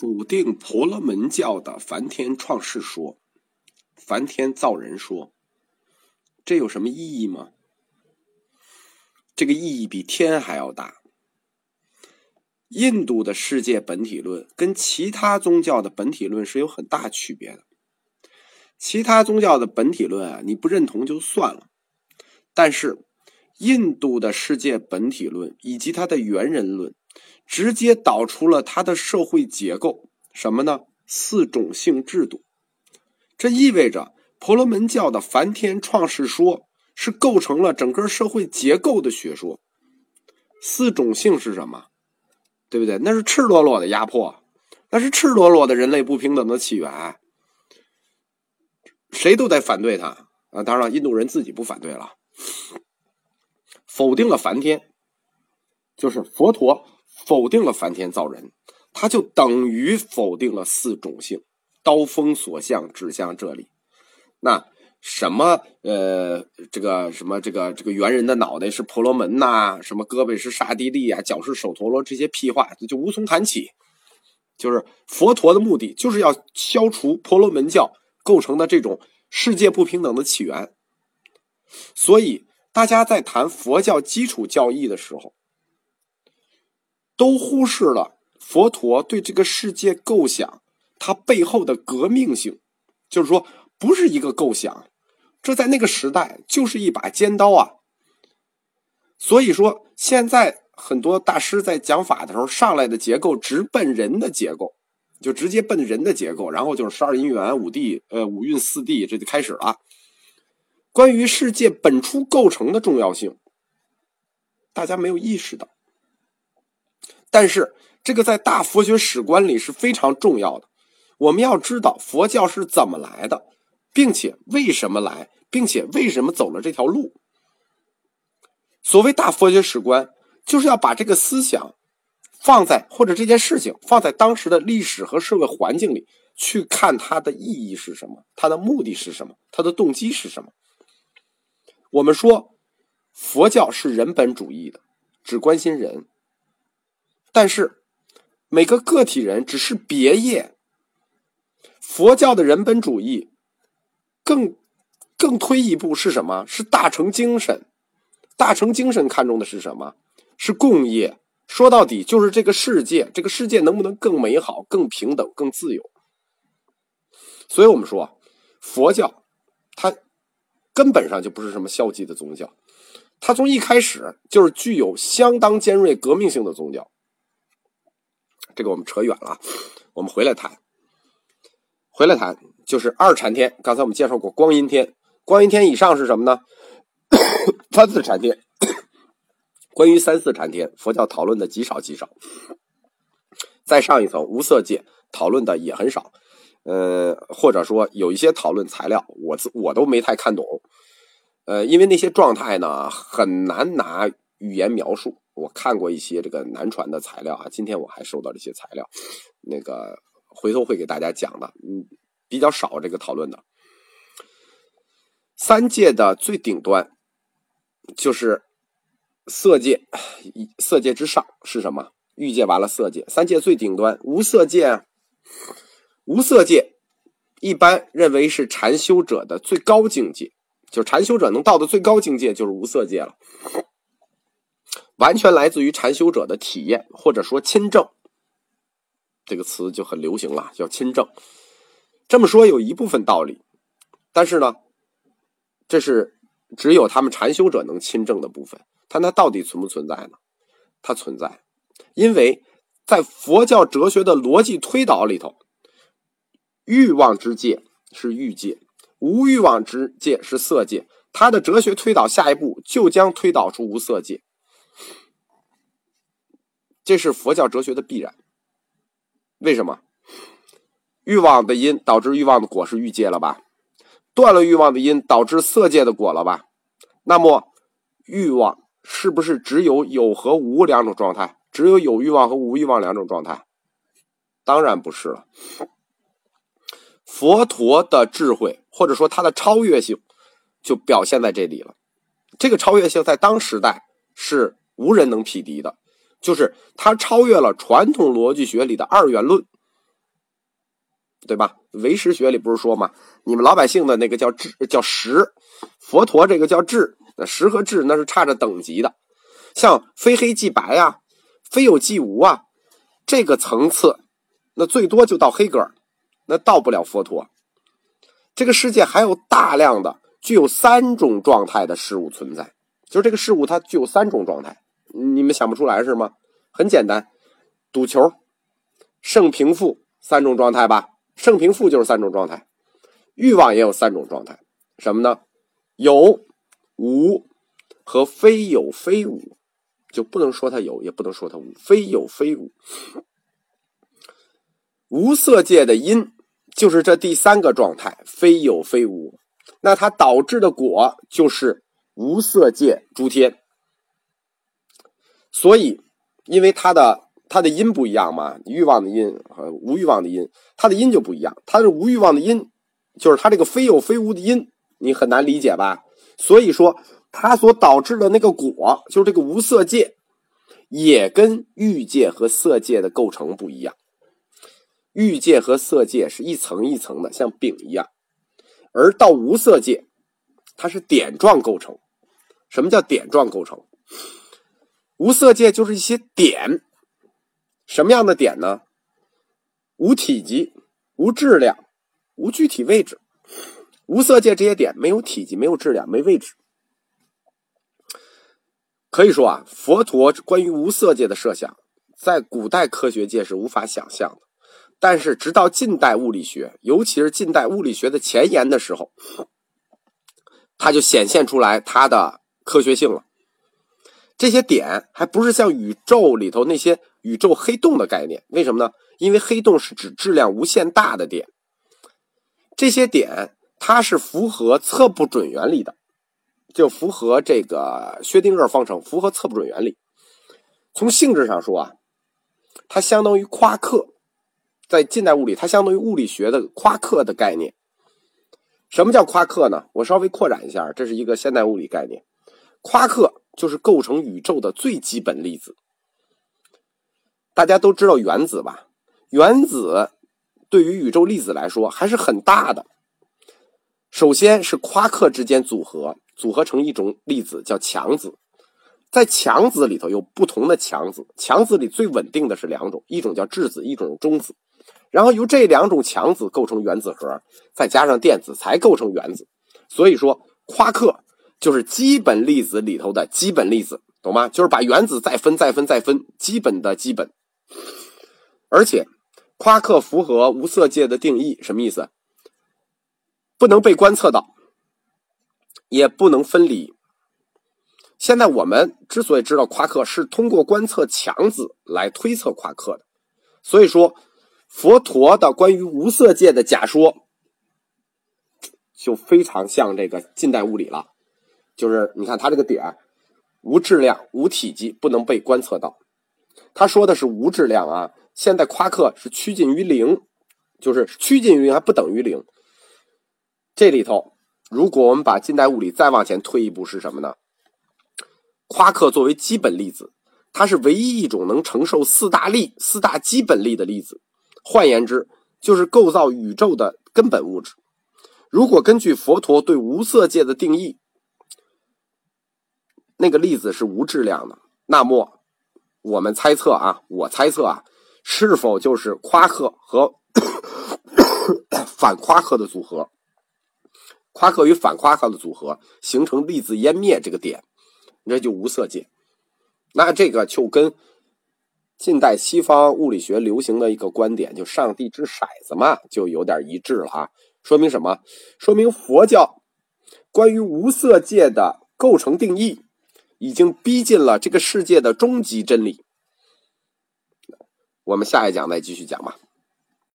否定婆罗门教的梵天创世说、梵天造人说，这有什么意义吗？这个意义比天还要大。印度的世界本体论跟其他宗教的本体论是有很大区别的。其他宗教的本体论啊，你不认同就算了，但是印度的世界本体论以及它的猿人论。直接导出了他的社会结构，什么呢？四种性制度。这意味着婆罗门教的梵天创世说是构成了整个社会结构的学说。四种性是什么？对不对？那是赤裸裸的压迫，那是赤裸裸的人类不平等的起源。谁都得反对他啊！当然了，印度人自己不反对了，否定了梵天，就是佛陀。否定了梵天造人，他就等于否定了四种性。刀锋所向指向这里，那什么呃，这个什么这个这个猿人的脑袋是婆罗门呐，什么胳膊是刹帝利啊，脚是首陀罗，这些屁话就无从谈起。就是佛陀的目的就是要消除婆罗门教构成的这种世界不平等的起源。所以大家在谈佛教基础教义的时候。都忽视了佛陀对这个世界构想，它背后的革命性，就是说，不是一个构想，这在那个时代就是一把尖刀啊。所以说，现在很多大师在讲法的时候，上来的结构直奔人的结构，就直接奔人的结构，然后就是十二因缘、五地、呃五蕴四谛，这就开始了。关于世界本初构成的重要性，大家没有意识到。但是，这个在大佛学史观里是非常重要的。我们要知道佛教是怎么来的，并且为什么来，并且为什么走了这条路。所谓大佛学史观，就是要把这个思想放在或者这件事情放在当时的历史和社会环境里去看它的意义是什么，它的目的是什么，它的动机是什么。我们说，佛教是人本主义的，只关心人。但是，每个个体人只是别业。佛教的人本主义，更更推一步是什么？是大乘精神。大乘精神看重的是什么？是共业。说到底，就是这个世界，这个世界能不能更美好、更平等、更自由？所以我们说，佛教它根本上就不是什么消极的宗教，它从一开始就是具有相当尖锐革命性的宗教。这个我们扯远了，我们回来谈。回来谈就是二禅天。刚才我们介绍过光阴天，光阴天以上是什么呢？三四禅天。关于三四禅天，佛教讨论的极少极少。再上一层无色界，讨论的也很少。呃，或者说有一些讨论材料，我我都没太看懂。呃，因为那些状态呢，很难拿语言描述。我看过一些这个南传的材料啊，今天我还收到这些材料，那个回头会给大家讲的，嗯，比较少这个讨论的。三界的最顶端就是色界，色界之上是什么？欲界完了，色界，三界最顶端无色界，无色界一般认为是禅修者的最高境界，就禅修者能到的最高境界就是无色界了。完全来自于禅修者的体验，或者说亲证，这个词就很流行了，叫亲证。这么说有一部分道理，但是呢，这是只有他们禅修者能亲证的部分。但它到底存不存在呢？它存在，因为在佛教哲学的逻辑推导里头，欲望之界是欲界，无欲望之界是色界。它的哲学推导下一步就将推导出无色界。这是佛教哲学的必然。为什么？欲望的因导致欲望的果是欲界了吧？断了欲望的因导致色界的果了吧？那么欲望是不是只有有和无两种状态？只有有欲望和无欲望两种状态？当然不是了。佛陀的智慧或者说他的超越性就表现在这里了。这个超越性在当时代是无人能匹敌的。就是他超越了传统逻辑学里的二元论，对吧？唯识学里不是说吗？你们老百姓的那个叫智，叫识，佛陀这个叫智，那识和智那是差着等级的。像非黑即白啊，非有即无啊，这个层次，那最多就到黑格尔，那到不了佛陀。这个世界还有大量的具有三种状态的事物存在，就是这个事物它具有三种状态，你们想不出来是吗？很简单，赌球、胜平负三种状态吧。胜平负就是三种状态，欲望也有三种状态，什么呢？有、无和非有非无，就不能说它有，也不能说它无，非有非无。无色界的因就是这第三个状态，非有非无，那它导致的果就是无色界诸天。所以，因为它的。它的因不一样嘛？欲望的因和无欲望的因，它的因就不一样。它是无欲望的因，就是它这个非有非无的因，你很难理解吧？所以说，它所导致的那个果，就是这个无色界，也跟欲界和色界的构成不一样。欲界和色界是一层一层的，像饼一样，而到无色界，它是点状构成。什么叫点状构成？无色界就是一些点。什么样的点呢？无体积、无质量、无具体位置。无色界这些点没有体积、没有质量、没位置。可以说啊，佛陀关于无色界的设想，在古代科学界是无法想象的。但是，直到近代物理学，尤其是近代物理学的前沿的时候，它就显现出来它的科学性了。这些点还不是像宇宙里头那些宇宙黑洞的概念，为什么呢？因为黑洞是指质量无限大的点。这些点它是符合测不准原理的，就符合这个薛定谔方程，符合测不准原理。从性质上说啊，它相当于夸克，在近代物理，它相当于物理学的夸克的概念。什么叫夸克呢？我稍微扩展一下，这是一个现代物理概念，夸克。就是构成宇宙的最基本粒子。大家都知道原子吧？原子对于宇宙粒子来说还是很大的。首先是夸克之间组合，组合成一种粒子叫强子。在强子里头有不同的强子，强子里最稳定的是两种，一种叫质子，一种中子。然后由这两种强子构成原子核，再加上电子才构成原子。所以说，夸克。就是基本粒子里头的基本粒子，懂吗？就是把原子再分、再分、再分，基本的基本。而且，夸克符合无色界的定义，什么意思？不能被观测到，也不能分离。现在我们之所以知道夸克，是通过观测强子来推测夸克的。所以说，佛陀的关于无色界的假说，就非常像这个近代物理了。就是你看它这个点，无质量、无体积，不能被观测到。他说的是无质量啊，现在夸克是趋近于零，就是趋近于零还不等于零。这里头，如果我们把近代物理再往前推一步，是什么呢？夸克作为基本粒子，它是唯一一种能承受四大力、四大基本力的粒子。换言之，就是构造宇宙的根本物质。如果根据佛陀对无色界的定义，那个粒子是无质量的，那么我们猜测啊，我猜测啊，是否就是夸克和 反夸克的组合？夸克与反夸克的组合形成粒子湮灭这个点，这就无色界。那这个就跟近代西方物理学流行的一个观点，就上帝掷骰子嘛，就有点一致了啊。说明什么？说明佛教关于无色界的构成定义。已经逼近了这个世界的终极真理。我们下一讲再继续讲吧。